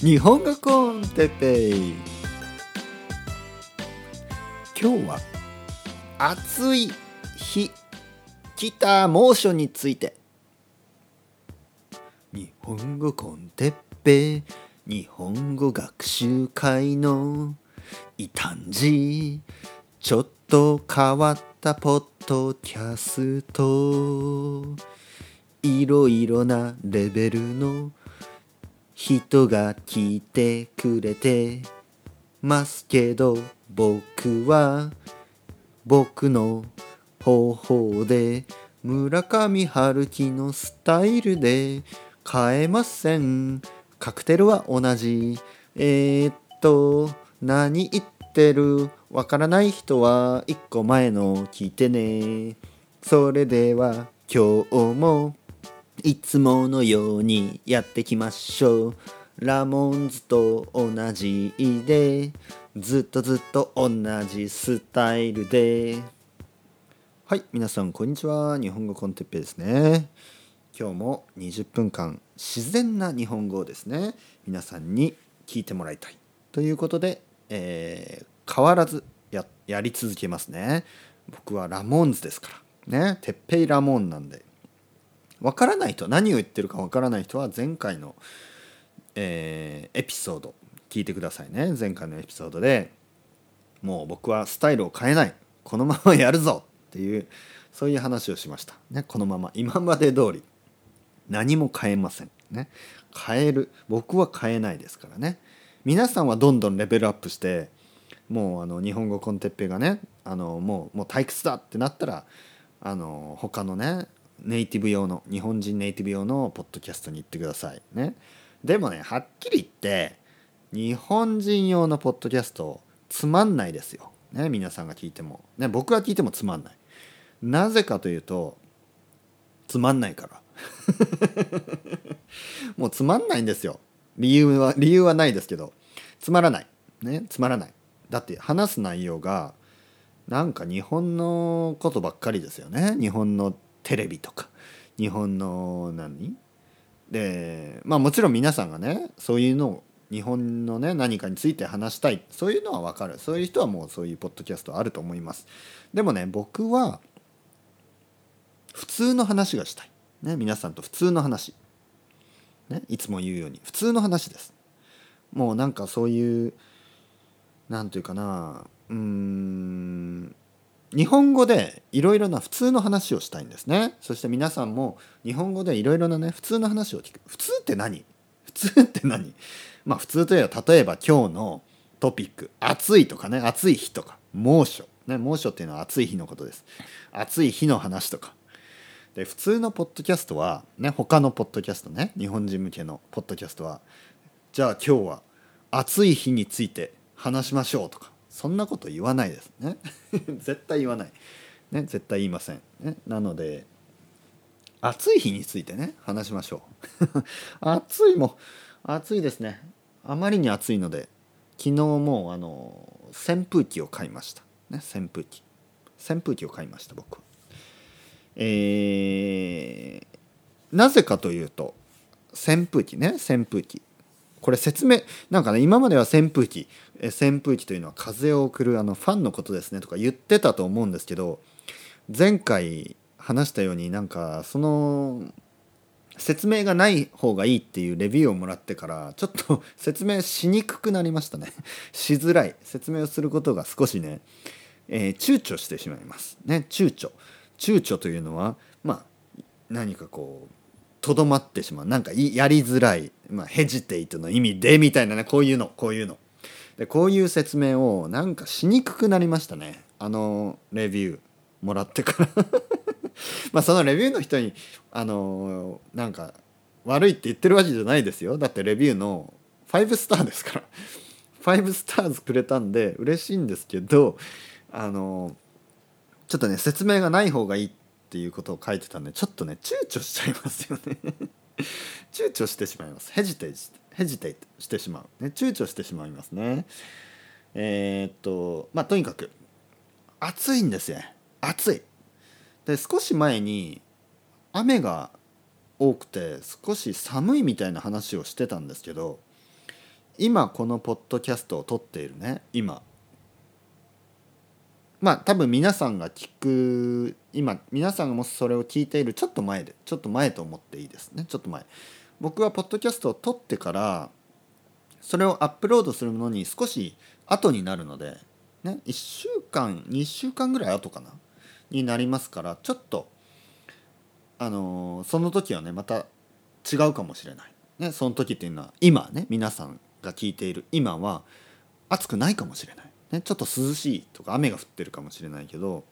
日本語コンテペイ。今日は暑い日。来た猛暑について。日本語コンテッペ日本語学習会の異端児。ちょっと変わったポッドキャスト。いろいろなレベルの人が聞いてくれてますけど僕は僕の方法で村上春樹のスタイルで変えません。カクテルは同じ。えー、っと何言っててる。わからない人は一個前の聞いてね。それでは今日もいつものようにやってきましょう。ラモンズと同じでずっとずっと同じスタイルで。はい皆さんこんにちは。日本語コンテッペですね。今日も20分間自然な日本語をですね皆さんに聞いてもらいたい。ということで、えー、変わらずややり続けますね。僕はラモンズですから。ね。てっぺいラモンなんで。わからない人何を言ってるかわからない人は前回の、えー、エピソード。聞いてくださいね。前回のエピソードで。もう僕はスタイルを変えない。このままやるぞ。っていうそういう話をしました、ね、このまま。今まで通り。何も変えません。ね。変える。僕は変えないですからね。皆さんはどんどんレベルアップしてもうあの日本語コンテッペがねあのもうもう退屈だってなったらあの他のねネイティブ用の日本人ネイティブ用のポッドキャストに行ってください。ね。でもねはっきり言って日本人用のポッドキャストつまんないですよ、ね、皆さんが聞いても、ね、僕が聞いてもつまんない。なぜかというとつまんないから。もうつまんないんですよ。理由は理由はないですけどつまらない。ねつまらない。だって話す内容がなんか日本のことばっかりですよね。日本のテレビとか。日本の何？でまあもちろん皆さんがねそういうのを日本のね何かについて話したい。そういうのは分かる。そういう人はもうそういうポッドキャストあると思います。でもね僕は普通の話がしたい、ね、皆さんと普通の話、ね、いつも言うように。普通の話です。もうなんかそういう何というかなうん日本語でいろいろな普通の話をしたいんですね。そして皆さんも日本語でいろいろなね普通の話を聞く。普通って何？普通って何？まあ普通といえば例えば今日のトピック。暑いとかね暑い日とか。猛暑。ね猛暑っていうのは暑い日のことです。暑い日の話とか。で普通のポッドキャストはね他のポッドキャストね日本人向けのポッドキャストはじゃあ今日は暑い日について話しましょうとかそんなこと言わないですね。絶対言わない、ね、絶対言いません、ね、なので暑い日についてね話しましょう。暑いも暑いですね。あまりに暑いので昨日もあの扇風機を買いました、ね、扇風機。扇風機を買いました僕は。えー、なぜかというと扇風機ね扇風機。これ説明なんかね今までは扇風機扇風機というのは風を送るあのファンのことですねとか言ってたと思うんですけど前回話したようになんかその説明がない方がいいっていうレビューをもらってからちょっと 説明しにくくなりましたね。しづらい。説明をすることが少しね、えー、躊躇してしまいますね。躊躇。躊躇というのはまあ何かこうとどまってしまう。なんかやりづらい、まあ、ヘジテイトの意味でみたいなね。こういうの。こういうの。でこういう説明をなんかしにくくなりましたね。あのレビュー。もらってから。まあそのレビューの人にあのなんか悪いって言ってるわけじゃないですよ。だってレビューの5スターですから。5スターズくれたんで嬉しいんですけどあのちょっとね説明がない方がいいっていうことを書いてたんでちょっとね躊躇しちゃいますよね。躊躇してしまいます。ヘジテイヘジテイしてしまう、ね、躊躇してしまいますね。えー、っとまあとにかく暑いんですよ。暑い。で少し前に雨が多くて少し寒いみたいな話をしてたんですけど今このポッドキャストを撮っているね今。まあ多分皆さんが聞く今皆さんがもしそれを聞いているちょっと前でちょっと前と思っていいですね。ちょっと前。僕はポッドキャストを撮ってからそれをアップロードするのに少し後になるので、ね、1週間2週間ぐらい後かなになりますからちょっとあのーその時はねまた違うかもしれない、ね、その時っていうのは今ね皆さんが聞いている今は暑くないかもしれない、ね、ちょっと涼しいとか雨が降ってるかもしれないけど、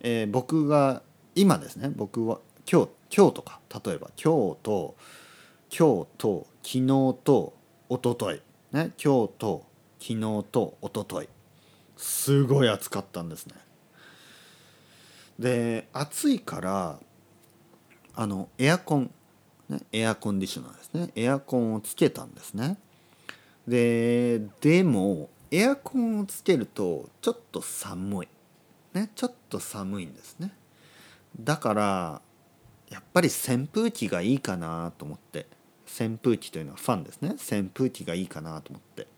えー僕が今ですね僕は今日今日とか例えば今日と今日と昨日と一昨日ね今日と昨日と一昨日すごい暑かったんですね。で暑いからあのエアコン、ね、エアコンディショナーですねエアコンをつけたんですね。ででもエアコンをつけるとちょっと寒い。ねちょっと寒いんですね。だからやっぱり扇風機がいいかなと思って。扇風機というのはファンですね。扇風機がいいかなと思って。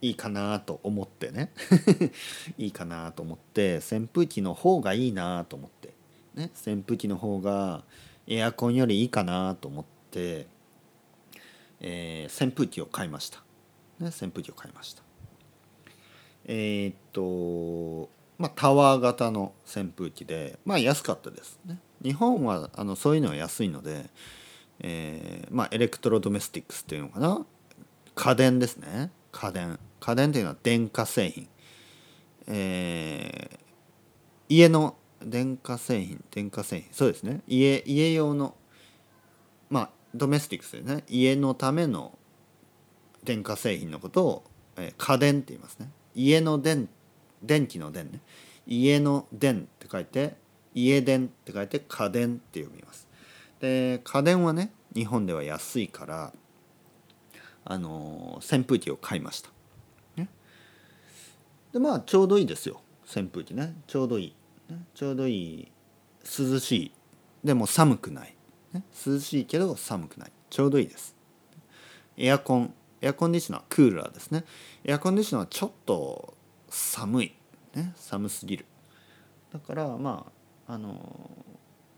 いいかなと思ってね。いいかなと思って扇風機の方がいいなと思って、ね、扇風機の方がエアコンよりいいかなと思って、えー扇風機を買いました、ね、扇風機を買いました。えーっとまあタワー型の扇風機でまあ安かったですね。日本はあのそういうのは安いので、えーまあ electrodomestics っていうのかな？家電ですね。家電。家電っていうのは電化製品。えー家の電化製品電化製品。そうですね。家家用のまあドメスティックスですね。家のための電化製品のことを、えー家電って言いますね。家の電電気の電ね。家の電って書いて家電って書いて家電って読みます。で家電はね日本では安いからあの扇風機を買いました、ね、でまあちょうどいいですよ。扇風機ね。ちょうどいい、ね、ちょうどいい。涼しい。でも寒くない、ね、涼しいけど寒くない。ちょうどいいです。エアコン。エアコンディショナークーラーですね。エアコンディショナーはちょっと寒い、ね、寒すぎる。だからまああの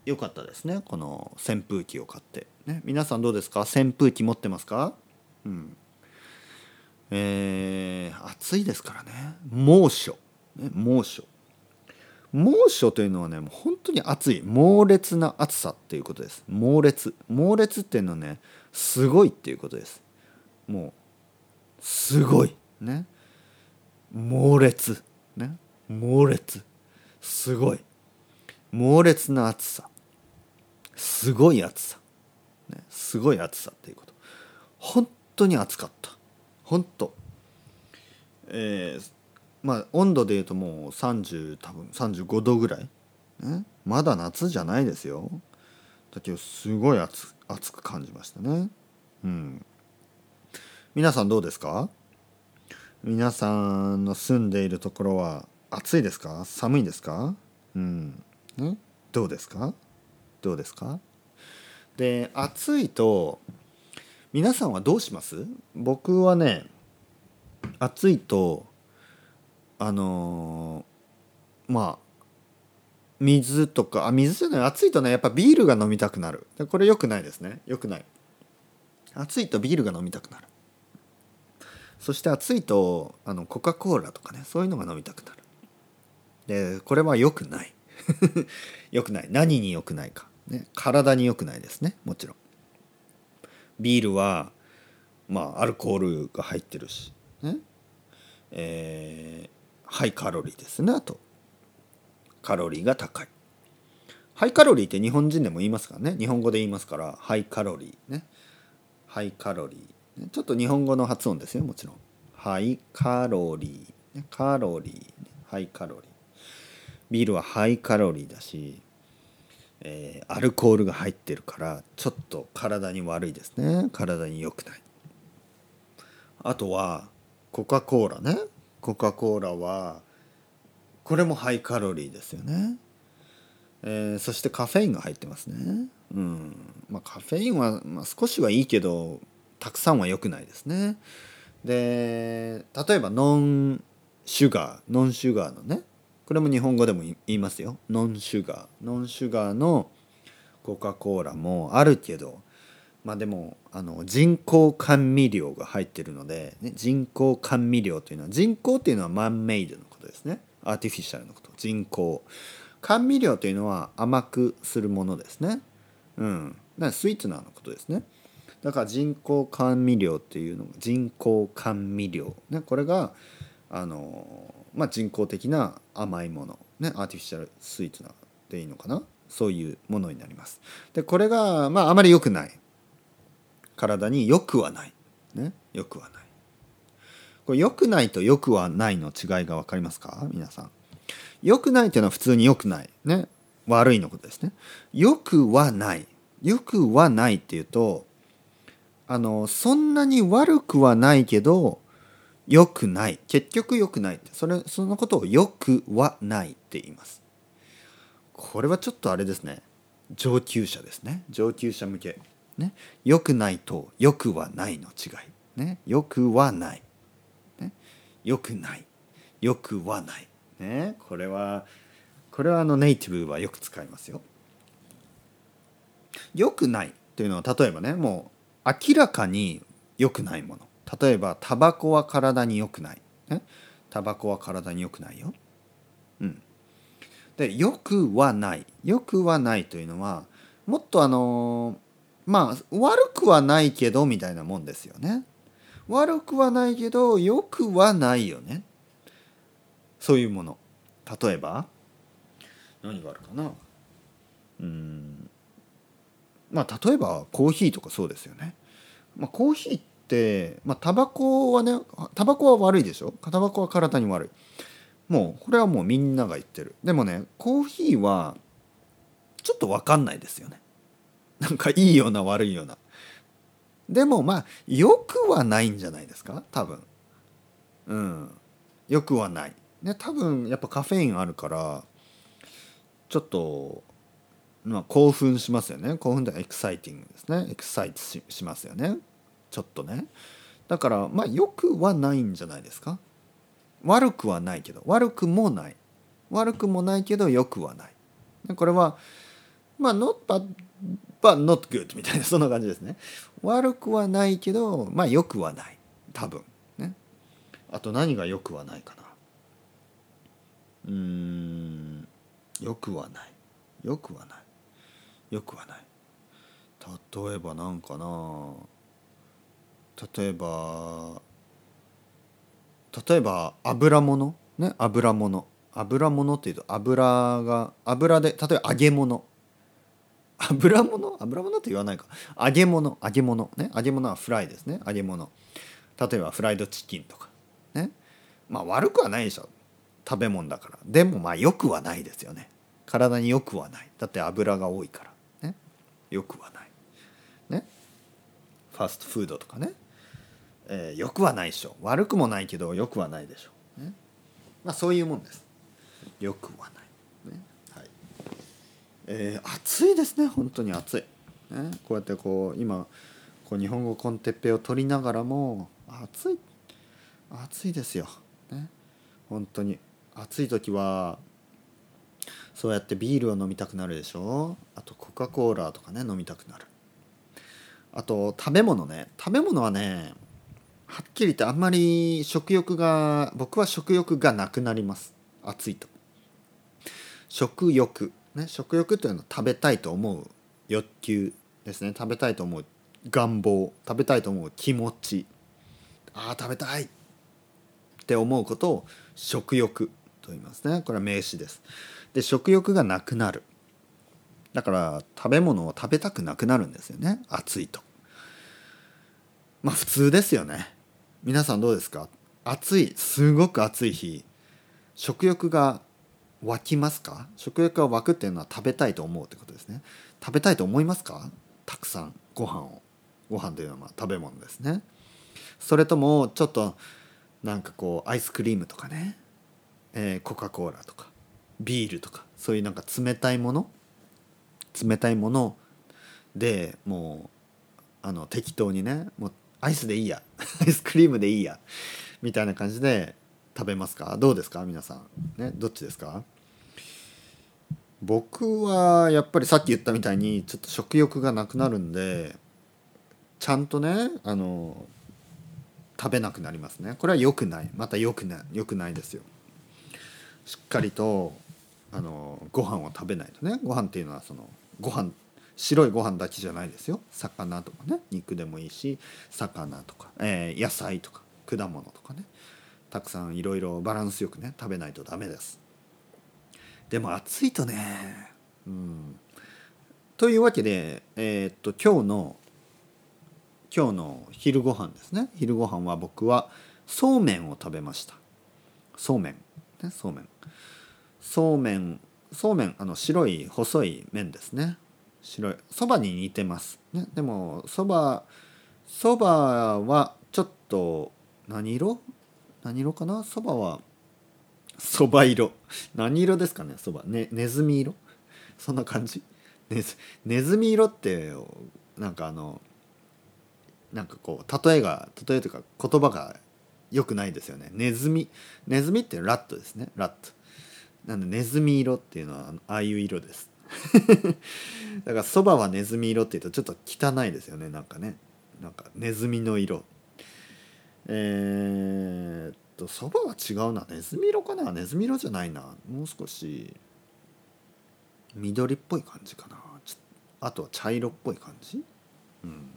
良かったですね。この扇風機を買って、ね、皆さんどうですか？扇風機持ってますか？うん。えー暑いですからね。猛暑、ね、猛暑。猛暑というのはねもう本当に暑い。猛烈な暑さっていうことです。猛烈。猛烈っていうのはねすごいっていうことです。もうすごい。ね。猛烈。ね。猛烈。すごい。猛烈な暑さ。すごい暑さ、ね、すごい暑さっていうこと。本当に暑かった。本当。えーまあ温度でいうともう30多分35度ぐらい、ね、まだ夏じゃないですよ。だけどすごい暑暑く感じましたね。うん。皆さんどうですか？皆さんの住んでいるところは暑いですか？寒いですか？うん。どうですか？どうですか？で暑いと皆さんはどうします？僕はね暑いとあのーまあ水とかあ水じゃない暑いとねやっぱビールが飲みたくなる。これ良くないですね。良くない。暑いとビールが飲みたくなる。そして暑いとあのコカ・コーラとかねそういうのが飲みたくなる。でこれは良くない。良くない。何に良くないか、ね、体に良くないですね。もちろん。ビールはまあアルコールが入ってるし。ね。えーハイカロリーですねあと。カロリーが高い。ハイカロリーって日本人でも言いますからね。日本語で言いますからハイカロリーね。ハイカロリー。ちょっと日本語の発音ですよもちろん。ハイカロリー。カロリーハイカロリー。ビールはハイカロリーだし、えーアルコールが入ってるからちょっと体に悪いですね。体に良くない。あとはコカ・コーラね。コカ・コーラはこれもハイカロリーですよね。えー、そしてカフェインが入ってますね。うん。まあ、カフェインは、まあ、少しはいいけどたくさんは良くないですね。で例えばノンシュガーノンシュガーのねこれも日本語でも言いますよ。ノンシュガーノンシュガーのコカ・コーラもあるけどまあでもあの人工甘味料が入ってるので、ね、人工甘味料というのは人工っていうのはマンメイドのことですね。アーティフィシャルのこと。人工。甘味料というのは甘くするものですね。うん。だからスイーツナーのことですね。だから人工甘味料っていうの人工甘味料、ね、これがあのまあ、人工的な甘いもの、ね、アーティフィシャルスイーツなでいいのかな。そういうものになります。でこれが、まあ、あまり良くない。体に良くはない、ね、良くはない。これ良くないと良くはないの違いが分かりますか？皆さん。良くないというのは普通に良くない。ね悪いのことですね。良くはない。良くはないっていうとあのそんなに悪くはないけど良くない。結局良くないって。それそのことを良くはないって言います。これはちょっとあれですね。上級者ですね。上級者向け。ね。良くないと良くはないの違い。ね。良くはない、ね、良くない。良くはない。ね。これはこれはあのネイティブはよく使いますよ。良くないというのは例えばねもう明らかに良くないもの例えばタバコは体に良くない、ね、タバコは体に良くないよ。うん、で良くはない良くはないというのはもっとあのまあ悪くはないけどみたいなもんですよね。悪くはないけど良くはないよね。そういうもの。例えば何があるかな？うんまあ例えばコーヒーとかそうですよね。まあ、コーヒーってまあタバコはねタバコは悪いでしょ？タバコは体に悪い。もうこれはもうみんなが言ってる。でもねコーヒーはちょっと分かんないですよね。なんかいいような悪いような。でもまあよくはないんじゃないですか？多分。うん。よくはない。ね多分やっぱカフェインあるからちょっとまあ興奮しますよね。興奮でエクサイティングですね。エクサイトししますよね。ちょっとね。だからまあよくはないんじゃないですか。悪くはないけど。悪くもない。悪くもないけどよくはない。これはまあ not bad but not good みたいなそんな感じですね。悪くはないけどまあよくはない。多分。ね。あと何がよくはないかな。うん。よくはない。よくはない。よくはない。例えばなんかな。例えば例えば油物？ね？油物。油物っていうと油が油で例えば揚げ物。油物？油物って言わないか。揚げ物。揚げ物。ね？揚げ物はフライですね。揚げ物。例えばフライドチキンとか。ね？まあ悪くはないでしょ。食べ物だから。でもまあよくはないですよね。体によくはない。だって油が多いから。よくはない。ね。ファストフードとかね。えー、よくはないでしょ。悪くもないけどよくはないでしょ。う、ね、まあそういうもんです。よくはない、ね。はい。えー、暑いですね。本当に暑い、ね、こうやってこう今こう日本語コンテッペを取りながらも暑い。暑いですよ、ね、本当に。暑い時はそうやってビールを飲みたくなるでしょ？あとコカ・コーラとかね飲みたくなる。あと食べ物ね。食べ物はねはっきり言ってあんまり食欲が僕は食欲がなくなります。暑いと。食欲。ね食欲というのは食べたいと思う。欲求ですね。食べたいと思う。願望。食べたいと思う気持ち。ああ食べたい。って思うことを食欲と言いますね。これは名詞です。で食欲がなくなる。だから食べ物を食べたくなくなるんですよね。暑いと。まあ普通ですよね。皆さんどうですか？暑いすごく暑い日食欲が湧きますか？食欲が湧くっていうのは食べたいと思うってことですね。食べたいと思いますか？たくさんご飯を。ご飯というのは食べ物ですね。それともちょっとなんかこうアイスクリームとかね、えー、コカ・コーラとか。ビールとかそういうなんか冷たいもの？冷たいもの？でもうあの適当にねもうアイスでいいや。アイスクリームでいいや。みたいな感じで食べますか？どうですか？皆さん。ねどっちですか？僕はやっぱりさっき言ったみたいにちょっと食欲がなくなるんでちゃんとねあの食べなくなりますね。これは良くない。また良くない良くないですよ。しっかりとあのご飯を食べないとね。ご飯っていうのはそのご飯白いご飯だけじゃないですよ。魚とかね。肉でもいいし魚とか、えー、野菜とか果物とかね。たくさんいろいろバランスよくね食べないとダメです。でも暑いとねうん。というわけでえー、っと今日の今日の昼ご飯ですね。昼ご飯は僕はそうめんを食べました。そうめん。ねそうめん。そうめんそうめんあの白い細い麺ですね。白いそばに似てます、ね、でもそばそばはちょっと何色？何色かな？そばはそば色。何色ですかねそば。ねネズミ色？そんな感じ？ネズネズミ色ってなんかあのなんかこう例えが例えというか言葉が良くないですよね。ネズミ？ネズミってラットですねラット。なんでネズミ色っていうのはああいう色です。だからそばはネズミ色っていうとちょっと汚いですよね。なんかね。なんかネズミの色。えー、っとそばは違うな。ネズミ色かな？ネズミ色じゃないな。もう少し。緑っぽい感じかな。あとは茶色っぽい感じ？うん。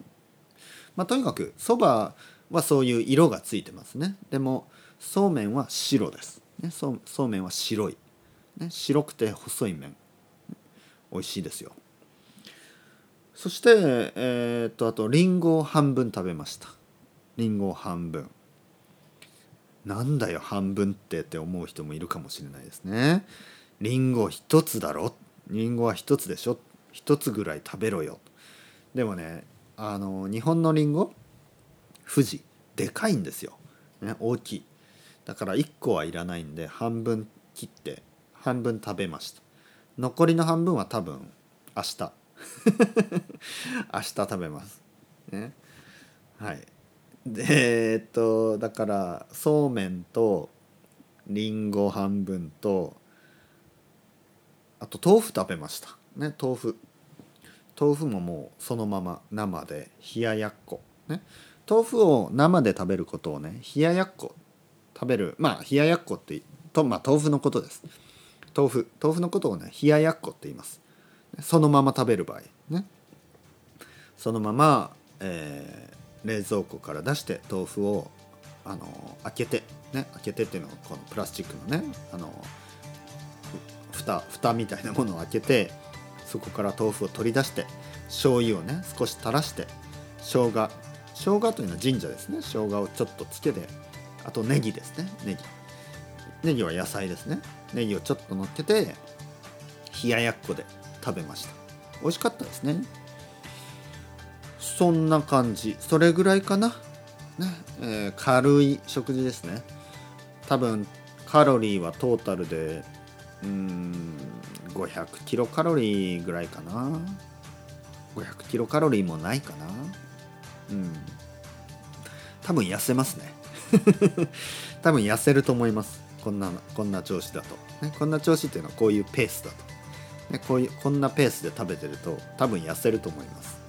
まあとにかくそばはそういう色がついてますね。でもそうめんは白です、ね、そうそうめんは白い、ね、白くて細い麺。美味しいですよ。そしてえー、っとあとりんごを半分食べました。りんごを半分。なんだよ半分ってって思う人もいるかもしれないですね。りんご一つだろ？りんごは一つでしょ？一つぐらい食べろよ。でもねあの日本のりんご富士。でかいんですよ、ね、大きい。だから1個はいらないんで半分切って半分食べました。残りの半分は多分明日。明日食べます。ね。はい。でえー、っとだからそうめんとりんご半分とあと豆腐食べました。ね豆腐。豆腐ももうそのまま生で冷ややっこ。ね。豆腐を生で食べることをね冷ややっこ食べる。まあ冷ややっこってとまあ豆腐のことです。豆腐豆腐のことをね冷ややっこって言います。そのまま食べる場合ね。そのまま、えー、冷蔵庫から出して豆腐をあの開けてね開けてっていうのはこのプラスチックのねあの蓋蓋みたいなものを開けてそこから豆腐を取り出して醤油をね少し垂らして生姜生姜というのは神社ですね。生姜をちょっとつけてあとネギですね。ネギ。ネギは野菜ですね。ネギをちょっと乗っけて冷ややっこで食べました。美味しかったですね。そんな感じ。それぐらいかな。ね、えー、軽い食事ですね。多分カロリーはトータルでうん500キロカロリーぐらいかな。500キロカロリーもないかな。うん。多分痩せますね。多分痩せると思います。こんなこんな調子だと、ね、こんな調子っていうのはこういうペースだと、ね、こういうこんなペースで食べてると多分痩せると思います。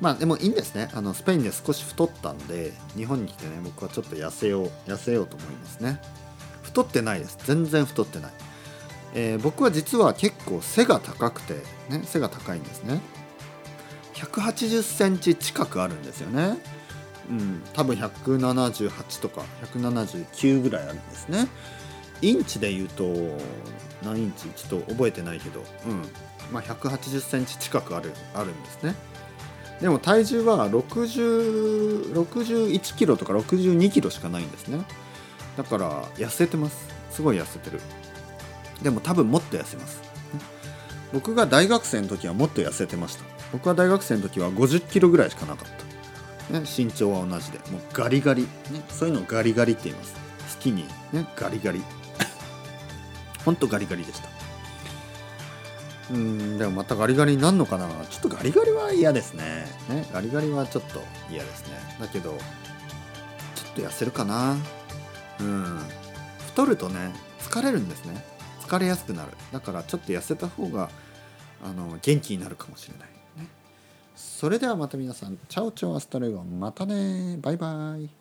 まあでもいいんですね。あのスペインで少し太ったんで日本に来てね僕はちょっと痩せよう痩せようと思いますね。太ってないです。全然太ってない、えー、僕は実は結構背が高くてね背が高いんですね。180センチ近くあるんですよね。うん多分178とか179ぐらいあるんですね。インチで言うと何インチ？ちょっと覚えてないけどうん。まあ180センチ近くあるあるんですね。でも体重は661キロとか62キロしかないんですね。だから痩せてます。すごい痩せてる。でも多分もっと痩せます。僕が大学生の時はもっと痩せてました。僕は大学生の時は50キロぐらいしかなかった、ね、身長は同じでもうガリガリ、ね、そういうのをガリガリって言います。好きにねガリガリ。ほんとガリガリでした。うんでもまたガリガリになるのかな。ちょっとガリガリは嫌ですね。ねガリガリはちょっと嫌ですね。だけどちょっと痩せるかな。うん。太るとね疲れるんですね。疲れやすくなる。だからちょっと痩せた方があの元気になるかもしれない。それではまた皆さん。チャオチャオアストレゴまたね。バイバイ。